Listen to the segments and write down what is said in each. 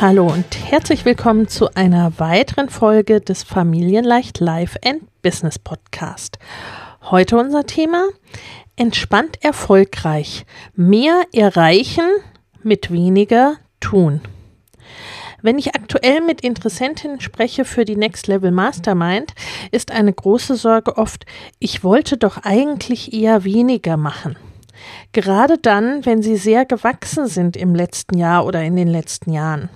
Hallo und herzlich willkommen zu einer weiteren Folge des Familienleicht Life and Business Podcast. Heute unser Thema Entspannt erfolgreich. Mehr erreichen mit weniger tun. Wenn ich aktuell mit Interessentinnen spreche für die Next Level Mastermind, ist eine große Sorge oft, ich wollte doch eigentlich eher weniger machen. Gerade dann, wenn sie sehr gewachsen sind im letzten Jahr oder in den letzten Jahren.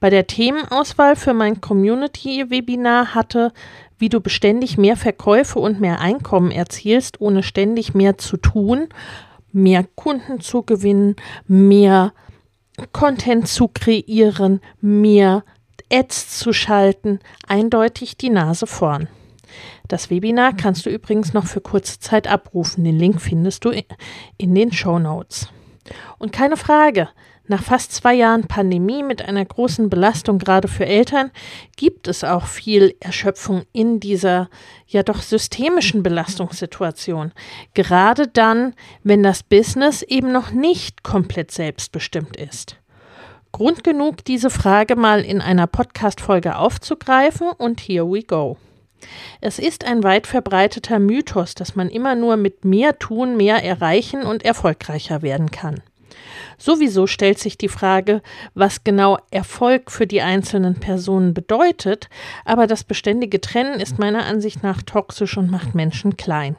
Bei der Themenauswahl für mein Community-Webinar hatte, wie du beständig mehr Verkäufe und mehr Einkommen erzielst, ohne ständig mehr zu tun, mehr Kunden zu gewinnen, mehr Content zu kreieren, mehr Ads zu schalten, eindeutig die Nase vorn. Das Webinar kannst du übrigens noch für kurze Zeit abrufen. Den Link findest du in den Show Notes. Und keine Frage, nach fast zwei Jahren Pandemie mit einer großen Belastung gerade für Eltern gibt es auch viel Erschöpfung in dieser ja doch systemischen Belastungssituation. Gerade dann, wenn das Business eben noch nicht komplett selbstbestimmt ist. Grund genug, diese Frage mal in einer Podcast-Folge aufzugreifen und here we go. Es ist ein weit verbreiteter Mythos, dass man immer nur mit mehr tun, mehr erreichen und erfolgreicher werden kann. Sowieso stellt sich die Frage, was genau Erfolg für die einzelnen Personen bedeutet, aber das beständige Trennen ist meiner Ansicht nach toxisch und macht Menschen klein.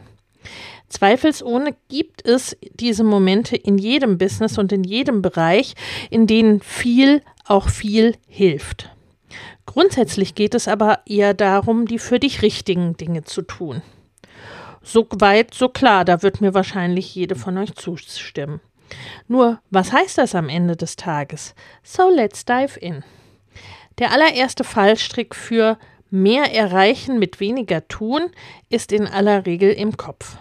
Zweifelsohne gibt es diese Momente in jedem Business und in jedem Bereich, in denen viel auch viel hilft. Grundsätzlich geht es aber eher darum, die für dich richtigen Dinge zu tun. So weit, so klar, da wird mir wahrscheinlich jede von euch zustimmen. Nur, was heißt das am Ende des Tages? So let's dive in. Der allererste Fallstrick für mehr erreichen mit weniger tun ist in aller Regel im Kopf.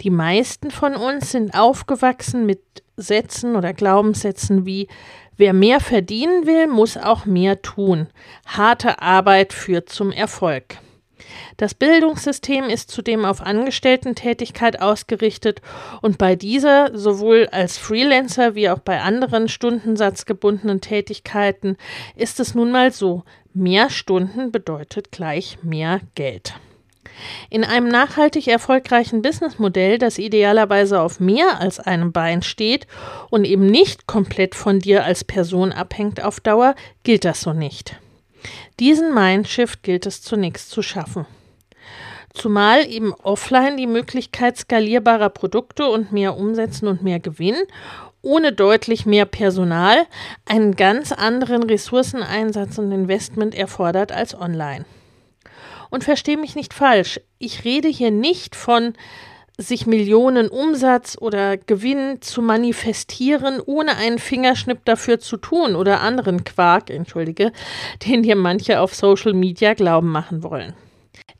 Die meisten von uns sind aufgewachsen mit Sätzen oder Glaubenssätzen wie Wer mehr verdienen will, muss auch mehr tun. Harte Arbeit führt zum Erfolg. Das Bildungssystem ist zudem auf Angestellten-Tätigkeit ausgerichtet und bei dieser sowohl als Freelancer wie auch bei anderen stundensatzgebundenen Tätigkeiten ist es nun mal so, mehr Stunden bedeutet gleich mehr Geld. In einem nachhaltig erfolgreichen Businessmodell, das idealerweise auf mehr als einem Bein steht und eben nicht komplett von dir als Person abhängt auf Dauer, gilt das so nicht. Diesen Mindshift gilt es zunächst zu schaffen. Zumal eben offline die Möglichkeit skalierbarer Produkte und mehr Umsetzen und mehr Gewinn ohne deutlich mehr Personal einen ganz anderen Ressourceneinsatz und Investment erfordert als online. Und verstehe mich nicht falsch, ich rede hier nicht von sich Millionen Umsatz oder Gewinn zu manifestieren, ohne einen Fingerschnipp dafür zu tun oder anderen Quark, entschuldige, den dir manche auf Social Media glauben machen wollen.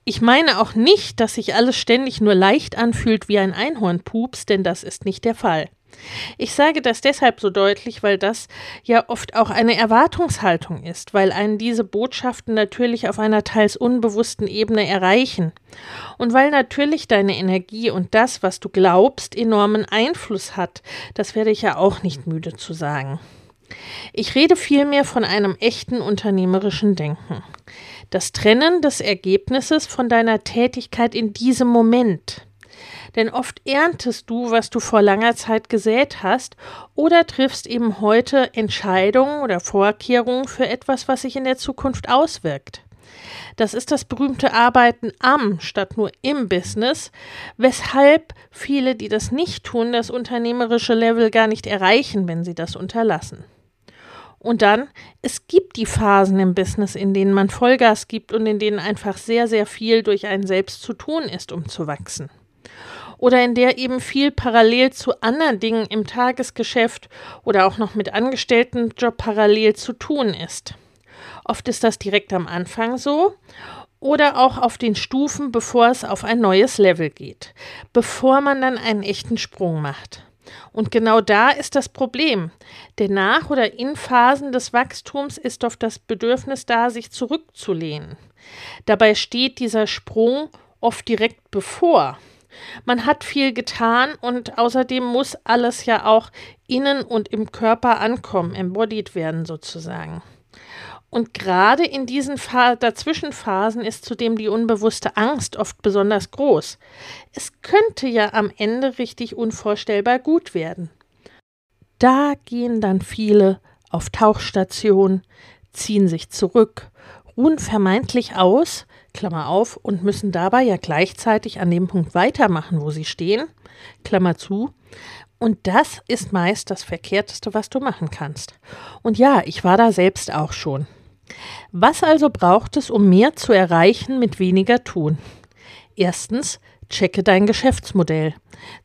Ich meine auch nicht, dass sich alles ständig nur leicht anfühlt wie ein Einhornpups, denn das ist nicht der Fall. Ich sage das deshalb so deutlich, weil das ja oft auch eine Erwartungshaltung ist, weil einen diese Botschaften natürlich auf einer teils unbewussten Ebene erreichen und weil natürlich deine Energie und das, was du glaubst, enormen Einfluss hat. Das werde ich ja auch nicht müde zu sagen. Ich rede vielmehr von einem echten unternehmerischen Denken. Das Trennen des Ergebnisses von deiner Tätigkeit in diesem Moment Denn oft erntest du, was du vor langer Zeit gesät hast, oder triffst eben heute Entscheidungen oder Vorkehrungen für etwas, was sich in der Zukunft auswirkt. Das ist das berühmte Arbeiten am statt nur im Business, weshalb viele, die das nicht tun, das unternehmerische Level gar nicht erreichen, wenn sie das unterlassen. Und dann, es gibt die Phasen im Business, in denen man Vollgas gibt und in denen einfach sehr, sehr viel durch einen selbst zu tun ist, um zu wachsen. Oder in der eben viel parallel zu anderen Dingen im Tagesgeschäft oder auch noch mit Angestelltenjob parallel zu tun ist. Oft ist das direkt am Anfang so oder auch auf den Stufen, bevor es auf ein neues Level geht, bevor man dann einen echten Sprung macht. Und genau da ist das Problem. Denn nach oder in Phasen des Wachstums ist oft das Bedürfnis da, sich zurückzulehnen. Dabei steht dieser Sprung oft direkt bevor. Man hat viel getan und außerdem muss alles ja auch innen und im Körper ankommen, embodied werden sozusagen. Und gerade in diesen Dazwischenphasen ist zudem die unbewusste Angst oft besonders groß. Es könnte ja am Ende richtig unvorstellbar gut werden. Da gehen dann viele auf Tauchstation, ziehen sich zurück, ruhen vermeintlich aus, Klammer auf, und müssen dabei ja gleichzeitig an dem Punkt weitermachen, wo sie stehen, Klammer zu, und das ist meist das Verkehrteste, was du machen kannst. Und ja, ich war da selbst auch schon. Was also braucht es, um mehr zu erreichen mit weniger tun? Erstens, checke dein Geschäftsmodell.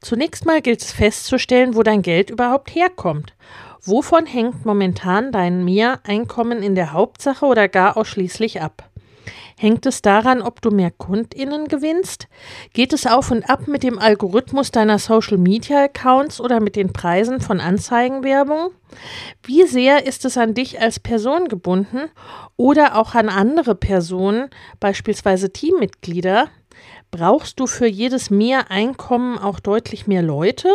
Zunächst mal gilt es festzustellen, wo dein Geld überhaupt herkommt. Wovon hängt momentan dein Mehreinkommen in der Hauptsache oder gar ausschließlich ab? Hängt es daran, ob du mehr KundInnen gewinnst? Geht es auf und ab mit dem Algorithmus deiner Social Media Accounts oder mit den Preisen von Anzeigenwerbung? Wie sehr ist es an dich als Person gebunden oder auch an andere Personen, beispielsweise Teammitglieder? Brauchst du für jedes Mehreinkommen auch deutlich mehr Leute?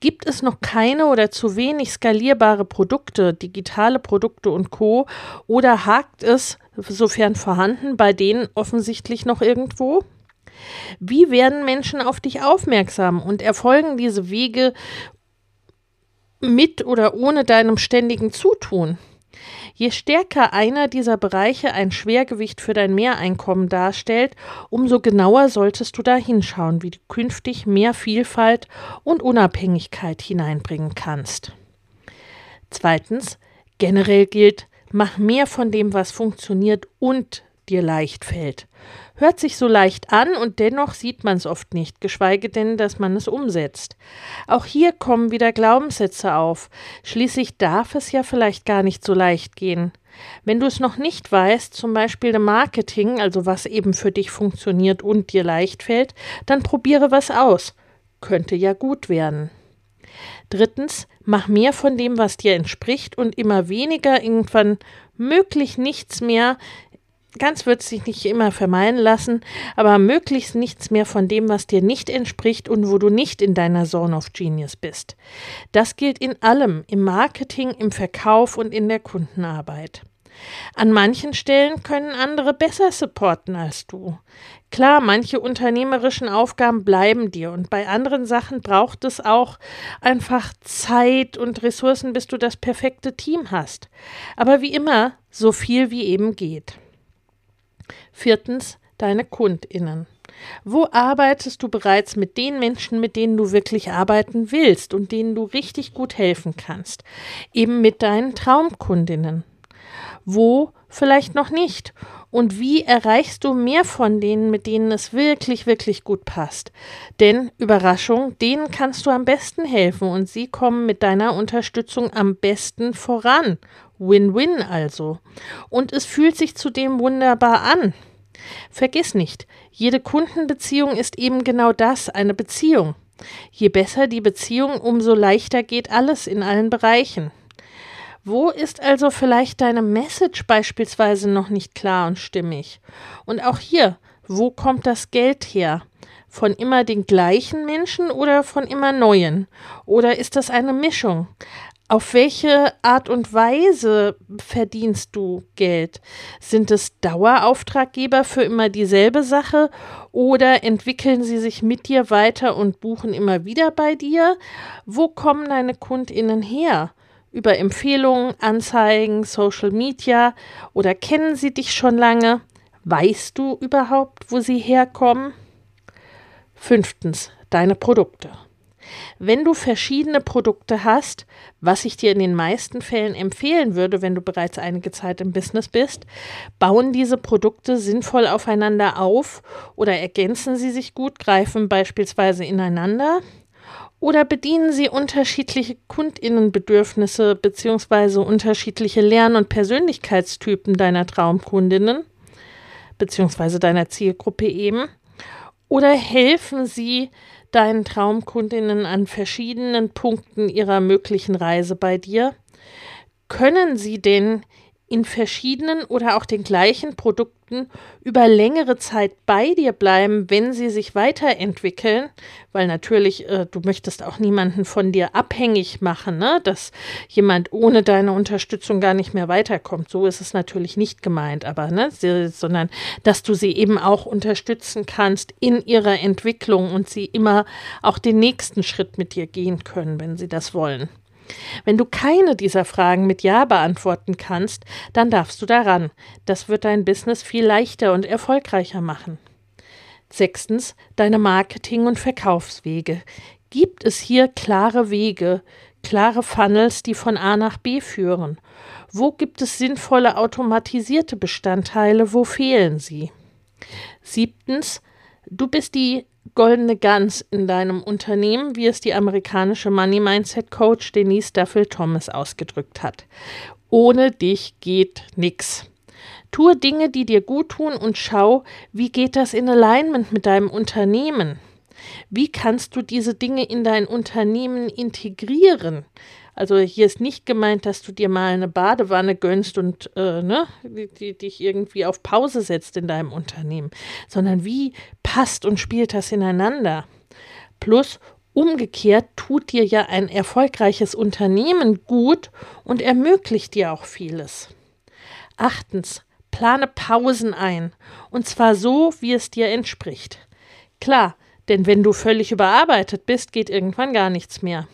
Gibt es noch keine oder zu wenig skalierbare Produkte, digitale Produkte und Co. oder hakt es, sofern vorhanden, bei denen offensichtlich noch irgendwo? Wie werden Menschen auf dich aufmerksam und erfolgen diese Wege mit oder ohne deinem ständigen Zutun? Je stärker einer dieser Bereiche ein Schwergewicht für dein Mehreinkommen darstellt, umso genauer solltest du da hinschauen, wie du künftig mehr Vielfalt und Unabhängigkeit hineinbringen kannst. Zweitens, generell gilt, mach mehr von dem, was funktioniert und dir leicht fällt. Hört sich so leicht an und dennoch sieht man es oft nicht, geschweige denn, dass man es umsetzt. Auch hier kommen wieder Glaubenssätze auf. Schließlich darf es ja vielleicht gar nicht so leicht gehen. Wenn du es noch nicht weißt, zum Beispiel im Marketing, also was eben für dich funktioniert und dir leicht fällt, dann probiere was aus. Könnte ja gut werden. Drittens, mach mehr von dem, was dir entspricht und immer weniger, irgendwann möglich nichts mehr Ganz wird sich nicht immer vermeiden lassen, aber möglichst nichts mehr von dem, was dir nicht entspricht und wo du nicht in deiner Zone of Genius bist. Das gilt in allem, im Marketing, im Verkauf und in der Kundenarbeit. An manchen Stellen können andere besser supporten als du. Klar, manche unternehmerischen Aufgaben bleiben dir und bei anderen Sachen braucht es auch einfach Zeit und Ressourcen, bis du das perfekte Team hast. Aber wie immer, so viel wie eben geht. Viertens, deine KundInnen. Wo arbeitest du bereits mit den Menschen, mit denen du wirklich arbeiten willst und denen du richtig gut helfen kannst? Eben mit deinen Traumkundinnen. Wo vielleicht noch nicht? Und wie erreichst du mehr von denen, mit denen es wirklich, wirklich gut passt? Denn, Überraschung, denen kannst du am besten helfen und sie kommen mit deiner Unterstützung am besten voran. Win-win also. Und es fühlt sich zudem wunderbar an. Vergiss nicht, jede Kundenbeziehung ist eben genau das, eine Beziehung. Je besser die Beziehung, umso leichter geht alles in allen Bereichen. Wo ist also vielleicht deine Message beispielsweise noch nicht klar und stimmig? Und auch hier, wo kommt das Geld her? Von immer den gleichen Menschen oder von immer neuen? Oder ist das eine Mischung? Auf welche Art und Weise verdienst du Geld? Sind es Dauerauftraggeber für immer dieselbe Sache oder entwickeln sie sich mit dir weiter und buchen immer wieder bei dir? Wo kommen deine Kundinnen her? Über Empfehlungen, Anzeigen, Social Media oder kennen sie dich schon lange? Weißt du überhaupt, wo sie herkommen? Fünftens, deine Produkte. Wenn du verschiedene Produkte hast, was ich dir in den meisten Fällen empfehlen würde, wenn du bereits einige Zeit im Business bist, bauen diese Produkte sinnvoll aufeinander auf oder ergänzen sie sich gut, greifen beispielsweise ineinander oder bedienen sie unterschiedliche Kundinnenbedürfnisse bzw. unterschiedliche Lern- und Persönlichkeitstypen deiner Traumkundinnen bzw. deiner Zielgruppe eben? Oder helfen sie deinen Traumkundinnen an verschiedenen Punkten ihrer möglichen Reise bei dir? Können sie denn in verschiedenen oder auch den gleichen Produkten über längere Zeit bei dir bleiben, wenn sie sich weiterentwickeln, weil natürlich äh, du möchtest auch niemanden von dir abhängig machen, ne? dass jemand ohne deine Unterstützung gar nicht mehr weiterkommt. So ist es natürlich nicht gemeint, aber ne, sie, sondern dass du sie eben auch unterstützen kannst in ihrer Entwicklung und sie immer auch den nächsten Schritt mit dir gehen können, wenn sie das wollen. Wenn du keine dieser Fragen mit Ja beantworten kannst, dann darfst du daran. Das wird dein Business viel leichter und erfolgreicher machen. Sechstens, deine Marketing- und Verkaufswege. Gibt es hier klare Wege, klare Funnels, die von A nach B führen? Wo gibt es sinnvolle automatisierte Bestandteile, wo fehlen sie? Siebtens, du bist die goldene Gans in deinem Unternehmen, wie es die amerikanische Money Mindset Coach Denise Duffel Thomas ausgedrückt hat. Ohne dich geht nix. Tue Dinge, die dir gut tun und schau, wie geht das in Alignment mit deinem Unternehmen? Wie kannst du diese Dinge in dein Unternehmen integrieren? Also hier ist nicht gemeint, dass du dir mal eine Badewanne gönnst und äh, ne, die, die, dich irgendwie auf Pause setzt in deinem Unternehmen, sondern wie passt und spielt das ineinander? Plus umgekehrt tut dir ja ein erfolgreiches Unternehmen gut und ermöglicht dir auch vieles. Achtens, plane Pausen ein, und zwar so, wie es dir entspricht. Klar, denn wenn du völlig überarbeitet bist, geht irgendwann gar nichts mehr.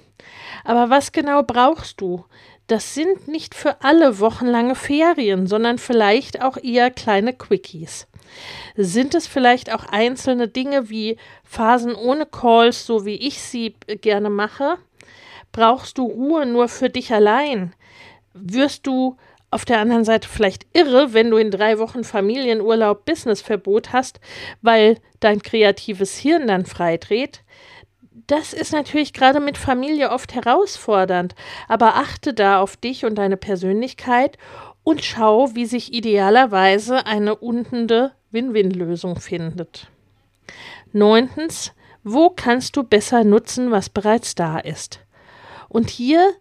Aber was genau brauchst du? Das sind nicht für alle wochenlange Ferien, sondern vielleicht auch eher kleine Quickies. Sind es vielleicht auch einzelne Dinge wie Phasen ohne Calls, so wie ich sie gerne mache? Brauchst du Ruhe nur für dich allein? Wirst du auf der anderen Seite vielleicht irre, wenn du in drei Wochen Familienurlaub Businessverbot hast, weil dein kreatives Hirn dann freidreht? Das ist natürlich gerade mit Familie oft herausfordernd, aber achte da auf dich und deine Persönlichkeit und schau, wie sich idealerweise eine undende Win-Win-Lösung findet. Neuntens, wo kannst du besser nutzen, was bereits da ist? Und hier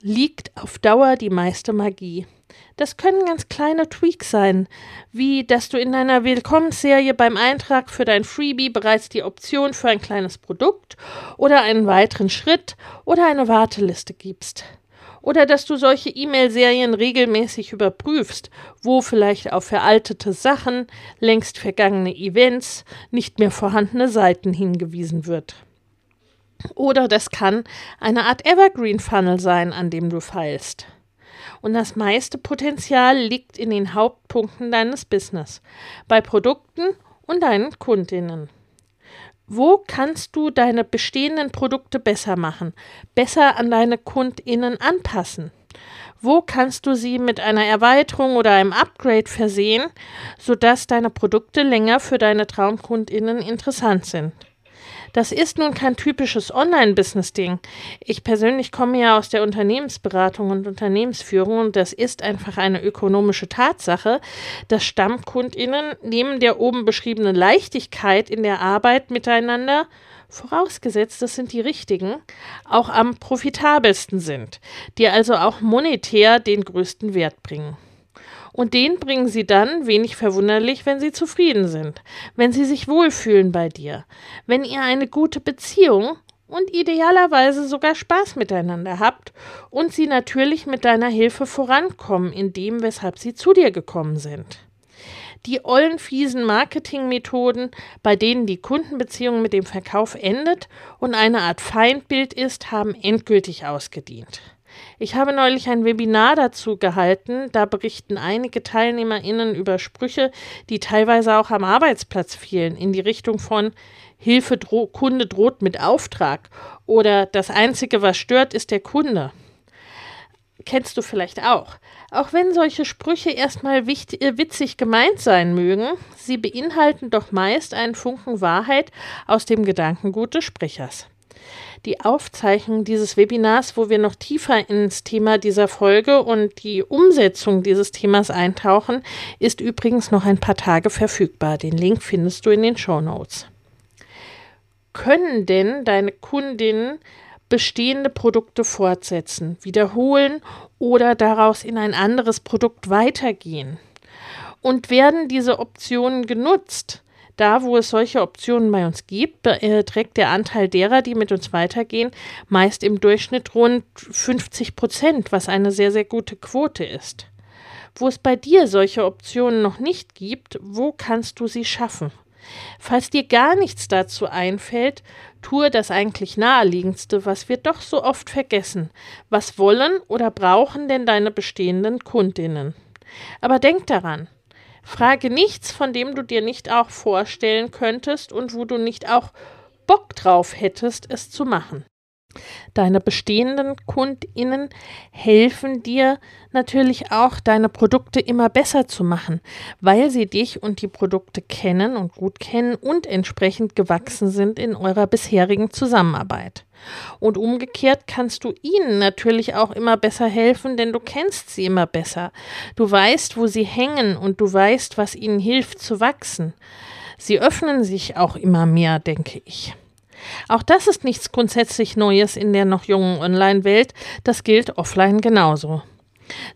liegt auf Dauer die meiste Magie. Das können ganz kleine Tweaks sein, wie dass du in deiner Willkommensserie beim Eintrag für dein Freebie bereits die Option für ein kleines Produkt oder einen weiteren Schritt oder eine Warteliste gibst. Oder dass du solche E-Mail-Serien regelmäßig überprüfst, wo vielleicht auf veraltete Sachen, längst vergangene Events, nicht mehr vorhandene Seiten hingewiesen wird. Oder das kann eine Art Evergreen Funnel sein, an dem du feilst und das meiste Potenzial liegt in den Hauptpunkten deines Business, bei Produkten und deinen Kundinnen. Wo kannst du deine bestehenden Produkte besser machen, besser an deine Kundinnen anpassen? Wo kannst du sie mit einer Erweiterung oder einem Upgrade versehen, sodass deine Produkte länger für deine Traumkundinnen interessant sind? Das ist nun kein typisches Online-Business-Ding. Ich persönlich komme ja aus der Unternehmensberatung und Unternehmensführung und das ist einfach eine ökonomische Tatsache, dass StammkundInnen neben der oben beschriebenen Leichtigkeit in der Arbeit miteinander vorausgesetzt, das sind die richtigen, auch am profitabelsten sind, die also auch monetär den größten Wert bringen. Und den bringen sie dann, wenig verwunderlich, wenn sie zufrieden sind, wenn sie sich wohlfühlen bei dir, wenn ihr eine gute Beziehung und idealerweise sogar Spaß miteinander habt und sie natürlich mit deiner Hilfe vorankommen in dem, weshalb sie zu dir gekommen sind. Die ollen fiesen Marketingmethoden, bei denen die Kundenbeziehung mit dem Verkauf endet und eine Art Feindbild ist, haben endgültig ausgedient. Ich habe neulich ein Webinar dazu gehalten. Da berichten einige TeilnehmerInnen über Sprüche, die teilweise auch am Arbeitsplatz fielen, in die Richtung von Hilfe, Dro Kunde droht mit Auftrag oder das Einzige, was stört, ist der Kunde. Kennst du vielleicht auch. Auch wenn solche Sprüche erstmal äh, witzig gemeint sein mögen, sie beinhalten doch meist einen Funken Wahrheit aus dem Gedankengut des Sprechers. Die Aufzeichnung dieses Webinars, wo wir noch tiefer ins Thema dieser Folge und die Umsetzung dieses Themas eintauchen, ist übrigens noch ein paar Tage verfügbar. Den Link findest du in den Show Notes. Können denn deine Kundinnen bestehende Produkte fortsetzen, wiederholen oder daraus in ein anderes Produkt weitergehen? Und werden diese Optionen genutzt? Da, wo es solche Optionen bei uns gibt, äh, trägt der Anteil derer, die mit uns weitergehen, meist im Durchschnitt rund 50 Prozent, was eine sehr, sehr gute Quote ist. Wo es bei dir solche Optionen noch nicht gibt, wo kannst du sie schaffen? Falls dir gar nichts dazu einfällt, tue das eigentlich naheliegendste, was wir doch so oft vergessen. Was wollen oder brauchen denn deine bestehenden Kundinnen? Aber denk daran, Frage nichts, von dem du dir nicht auch vorstellen könntest und wo du nicht auch Bock drauf hättest, es zu machen. Deine bestehenden Kundinnen helfen dir natürlich auch, deine Produkte immer besser zu machen, weil sie dich und die Produkte kennen und gut kennen und entsprechend gewachsen sind in eurer bisherigen Zusammenarbeit. Und umgekehrt kannst du ihnen natürlich auch immer besser helfen, denn du kennst sie immer besser. Du weißt, wo sie hängen und du weißt, was ihnen hilft zu wachsen. Sie öffnen sich auch immer mehr, denke ich. Auch das ist nichts grundsätzlich Neues in der noch jungen Online-Welt, das gilt offline genauso.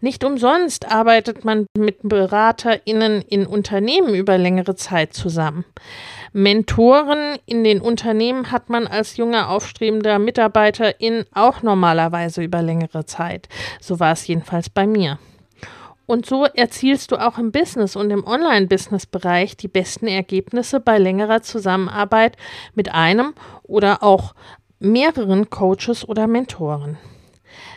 Nicht umsonst arbeitet man mit BeraterInnen in Unternehmen über längere Zeit zusammen. Mentoren in den Unternehmen hat man als junger aufstrebender Mitarbeiterin auch normalerweise über längere Zeit. So war es jedenfalls bei mir. Und so erzielst du auch im Business und im Online-Business-Bereich die besten Ergebnisse bei längerer Zusammenarbeit mit einem oder auch mehreren Coaches oder Mentoren.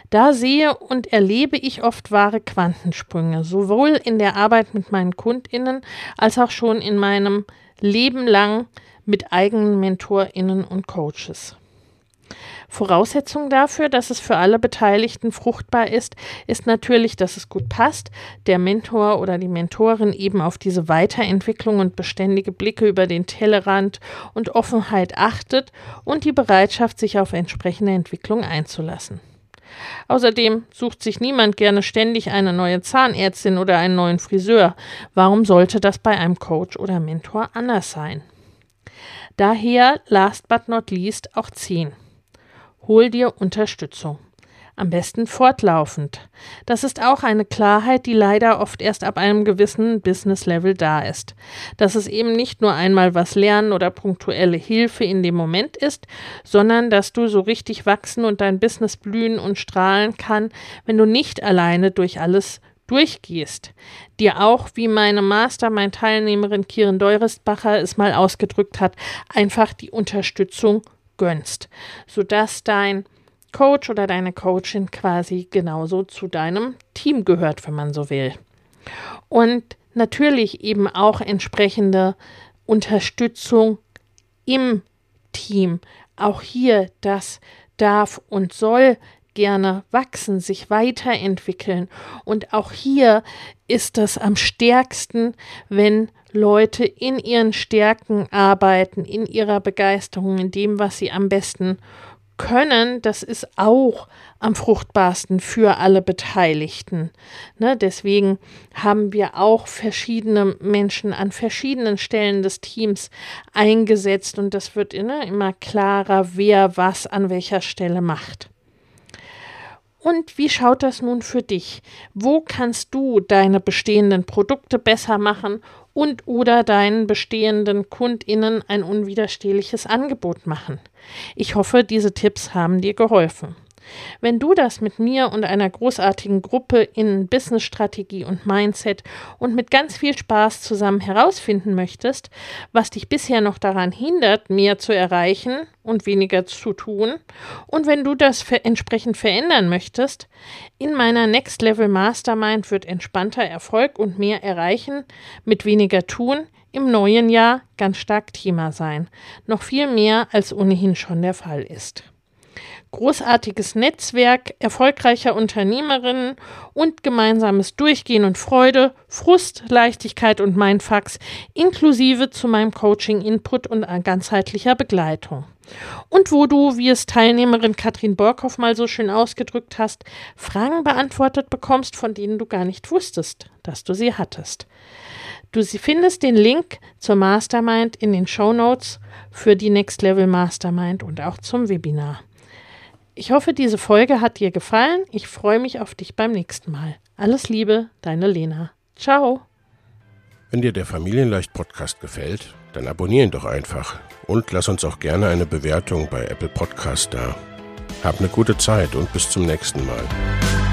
Da sehe und erlebe ich oft wahre Quantensprünge, sowohl in der Arbeit mit meinen Kundinnen als auch schon in meinem Leben lang mit eigenen Mentorinnen und Coaches. Voraussetzung dafür, dass es für alle Beteiligten fruchtbar ist, ist natürlich, dass es gut passt, der Mentor oder die Mentorin eben auf diese Weiterentwicklung und beständige Blicke über den Tellerrand und Offenheit achtet und die Bereitschaft, sich auf entsprechende Entwicklung einzulassen. Außerdem sucht sich niemand gerne ständig eine neue Zahnärztin oder einen neuen Friseur. Warum sollte das bei einem Coach oder Mentor anders sein? Daher, last but not least, auch 10. Hol dir Unterstützung. Am besten fortlaufend. Das ist auch eine Klarheit, die leider oft erst ab einem gewissen Business-Level da ist. Dass es eben nicht nur einmal was lernen oder punktuelle Hilfe in dem Moment ist, sondern dass du so richtig wachsen und dein Business blühen und strahlen kann, wenn du nicht alleine durch alles durchgehst, dir auch, wie meine Mastermind-Teilnehmerin Kiren Deurestbacher es mal ausgedrückt hat, einfach die Unterstützung gönnst, sodass dein Coach oder deine Coachin quasi genauso zu deinem Team gehört, wenn man so will. Und natürlich eben auch entsprechende Unterstützung im Team. Auch hier, das darf und soll gerne wachsen, sich weiterentwickeln. Und auch hier ist das am stärksten, wenn Leute in ihren Stärken arbeiten, in ihrer Begeisterung, in dem, was sie am besten können, das ist auch am fruchtbarsten für alle Beteiligten. Ne, deswegen haben wir auch verschiedene Menschen an verschiedenen Stellen des Teams eingesetzt und das wird ne, immer klarer, wer was an welcher Stelle macht. Und wie schaut das nun für dich? Wo kannst du deine bestehenden Produkte besser machen und oder deinen bestehenden Kundinnen ein unwiderstehliches Angebot machen? Ich hoffe, diese Tipps haben dir geholfen. Wenn du das mit mir und einer großartigen Gruppe in Businessstrategie und Mindset und mit ganz viel Spaß zusammen herausfinden möchtest, was dich bisher noch daran hindert, mehr zu erreichen und weniger zu tun, und wenn du das ver entsprechend verändern möchtest, in meiner Next Level Mastermind wird entspannter Erfolg und mehr erreichen mit weniger tun im neuen Jahr ganz stark Thema sein. Noch viel mehr als ohnehin schon der Fall ist großartiges Netzwerk erfolgreicher Unternehmerinnen und gemeinsames Durchgehen und Freude, Frust, Leichtigkeit und Mindfucks inklusive zu meinem Coaching-Input und ganzheitlicher Begleitung. Und wo du, wie es Teilnehmerin Katrin Borkhoff mal so schön ausgedrückt hast, Fragen beantwortet bekommst, von denen du gar nicht wusstest, dass du sie hattest. Du findest den Link zur Mastermind in den Show Notes für die Next Level Mastermind und auch zum Webinar. Ich hoffe, diese Folge hat dir gefallen. Ich freue mich auf dich beim nächsten Mal. Alles Liebe, deine Lena. Ciao. Wenn dir der Familienleicht Podcast gefällt, dann abonnier ihn doch einfach und lass uns auch gerne eine Bewertung bei Apple Podcast da. Hab eine gute Zeit und bis zum nächsten Mal.